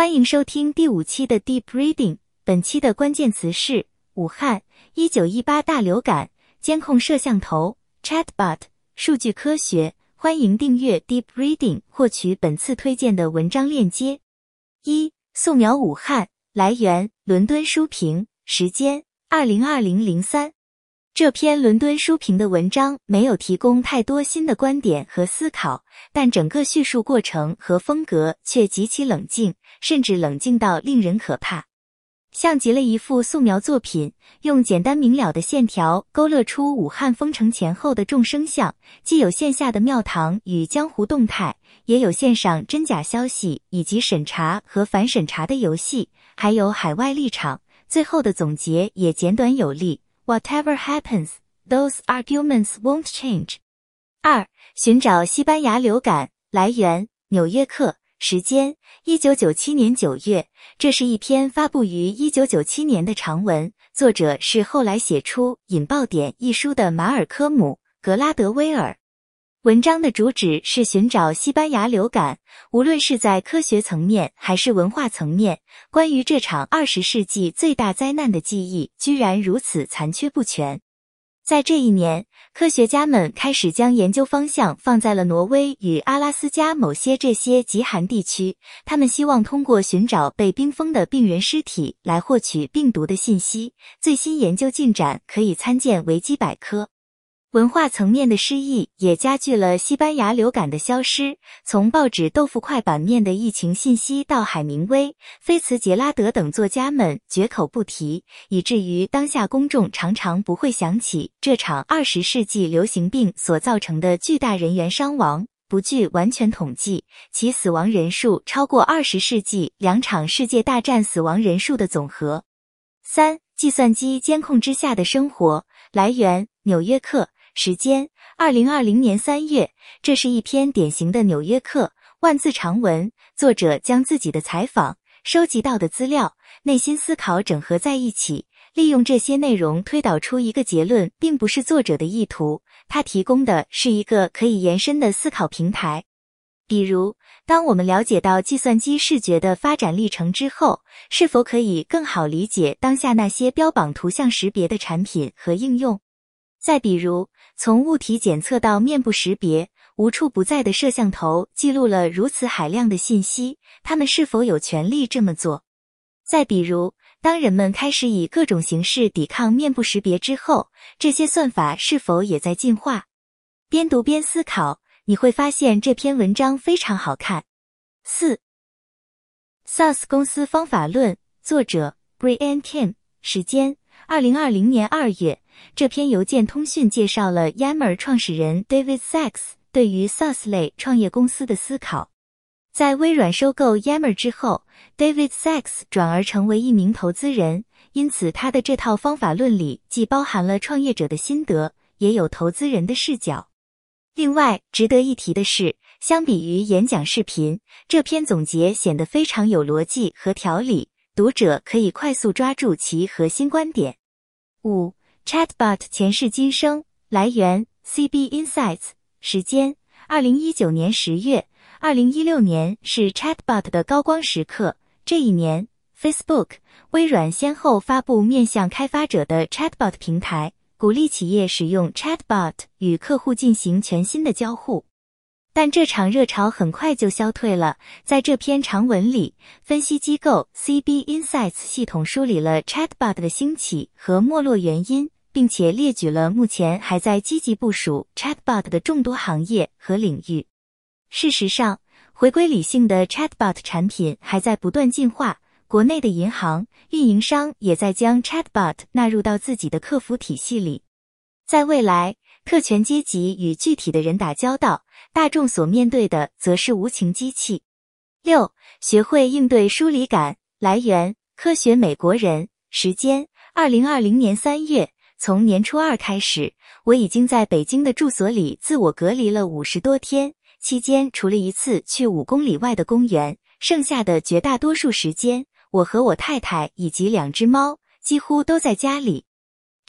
欢迎收听第五期的 Deep Reading。本期的关键词是武汉一九一八大流感监控摄像头 Chatbot 数据科学。欢迎订阅 Deep Reading，获取本次推荐的文章链接。一、素描武汉，来源伦敦书评，时间二零二零零三。这篇伦敦书评的文章没有提供太多新的观点和思考，但整个叙述过程和风格却极其冷静，甚至冷静到令人可怕。像极了一幅素描作品，用简单明了的线条勾勒出武汉封城前后的众生相，既有线下的庙堂与江湖动态，也有线上真假消息以及审查和反审查的游戏，还有海外立场。最后的总结也简短有力：Whatever happens, those arguments won't change。二、寻找西班牙流感来源：纽约客。时间：一九九七年九月。这是一篇发布于一九九七年的长文，作者是后来写出《引爆点》一书的马尔科姆·格拉德威尔。文章的主旨是寻找西班牙流感，无论是在科学层面还是文化层面，关于这场二十世纪最大灾难的记忆居然如此残缺不全。在这一年，科学家们开始将研究方向放在了挪威与阿拉斯加某些这些极寒地区。他们希望通过寻找被冰封的病人尸体来获取病毒的信息。最新研究进展可以参见维基百科。文化层面的失意也加剧了西班牙流感的消失。从报纸豆腐块版面的疫情信息到海明威、菲茨杰拉德等作家们绝口不提，以至于当下公众常常不会想起这场二十世纪流行病所造成的巨大人员伤亡。不具完全统计，其死亡人数超过二十世纪两场世界大战死亡人数的总和。三、计算机监控之下的生活来源：纽约客。时间：二零二零年三月。这是一篇典型的《纽约客》万字长文。作者将自己的采访、收集到的资料、内心思考整合在一起，利用这些内容推导出一个结论，并不是作者的意图。他提供的是一个可以延伸的思考平台。比如，当我们了解到计算机视觉的发展历程之后，是否可以更好理解当下那些标榜图像识别的产品和应用？再比如，从物体检测到面部识别，无处不在的摄像头记录了如此海量的信息，他们是否有权利这么做？再比如，当人们开始以各种形式抵抗面部识别之后，这些算法是否也在进化？边读边思考，你会发现这篇文章非常好看。四，SaaS 公司方法论，作者 Brian Kim，时间二零二零年二月。这篇邮件通讯介绍了 Yammer 创始人 David Sachs 对于 SaaS 类创业公司的思考。在微软收购 Yammer 之后，David Sachs 转而成为一名投资人，因此他的这套方法论里既包含了创业者的心得，也有投资人的视角。另外，值得一提的是，相比于演讲视频，这篇总结显得非常有逻辑和条理，读者可以快速抓住其核心观点。五。Chatbot 前世今生来源：CB Insights，时间：二零一九年十月。二零一六年是 Chatbot 的高光时刻。这一年，Facebook、微软先后发布面向开发者的 Chatbot 平台，鼓励企业使用 Chatbot 与客户进行全新的交互。但这场热潮很快就消退了。在这篇长文里，分析机构 CB Insights 系统梳理了 Chatbot 的兴起和没落原因。并且列举了目前还在积极部署 Chatbot 的众多行业和领域。事实上，回归理性的 Chatbot 产品还在不断进化。国内的银行运营商也在将 Chatbot 纳入到自己的客服体系里。在未来，特权阶级与具体的人打交道，大众所面对的则是无情机器。六、学会应对疏离感。来源：科学美国人。时间：二零二零年三月。从年初二开始，我已经在北京的住所里自我隔离了五十多天。期间，除了一次去五公里外的公园，剩下的绝大多数时间，我和我太太以及两只猫几乎都在家里。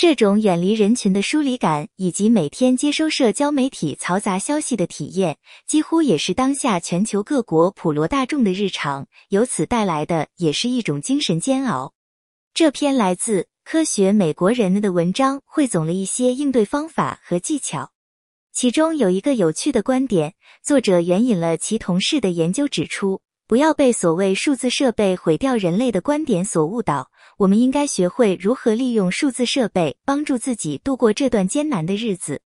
这种远离人群的疏离感，以及每天接收社交媒体嘈杂消息的体验，几乎也是当下全球各国普罗大众的日常。由此带来的，也是一种精神煎熬。这篇来自《科学美国人》的文章，汇总了一些应对方法和技巧。其中有一个有趣的观点，作者援引了其同事的研究，指出。不要被所谓数字设备毁掉人类的观点所误导。我们应该学会如何利用数字设备帮助自己度过这段艰难的日子。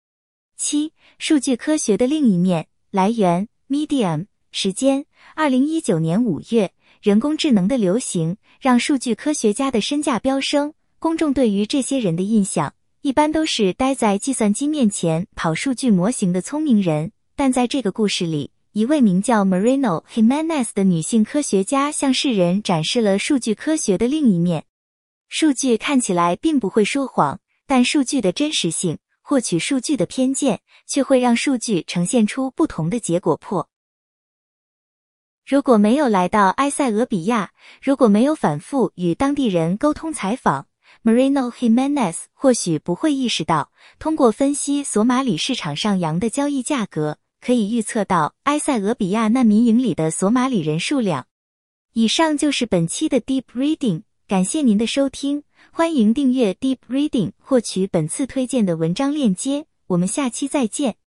七、数据科学的另一面。来源：Medium。时间：二零一九年五月。人工智能的流行让数据科学家的身价飙升。公众对于这些人的印象一般都是待在计算机面前跑数据模型的聪明人，但在这个故事里。一位名叫 Marino Jimenez 的女性科学家向世人展示了数据科学的另一面。数据看起来并不会说谎，但数据的真实性、获取数据的偏见，却会让数据呈现出不同的结果。破。如果没有来到埃塞俄比亚，如果没有反复与当地人沟通采访，Marino Jimenez 或许不会意识到，通过分析索马里市场上羊的交易价格。可以预测到埃塞俄比亚难民营里的索马里人数量。以上就是本期的 Deep Reading，感谢您的收听，欢迎订阅 Deep Reading，获取本次推荐的文章链接。我们下期再见。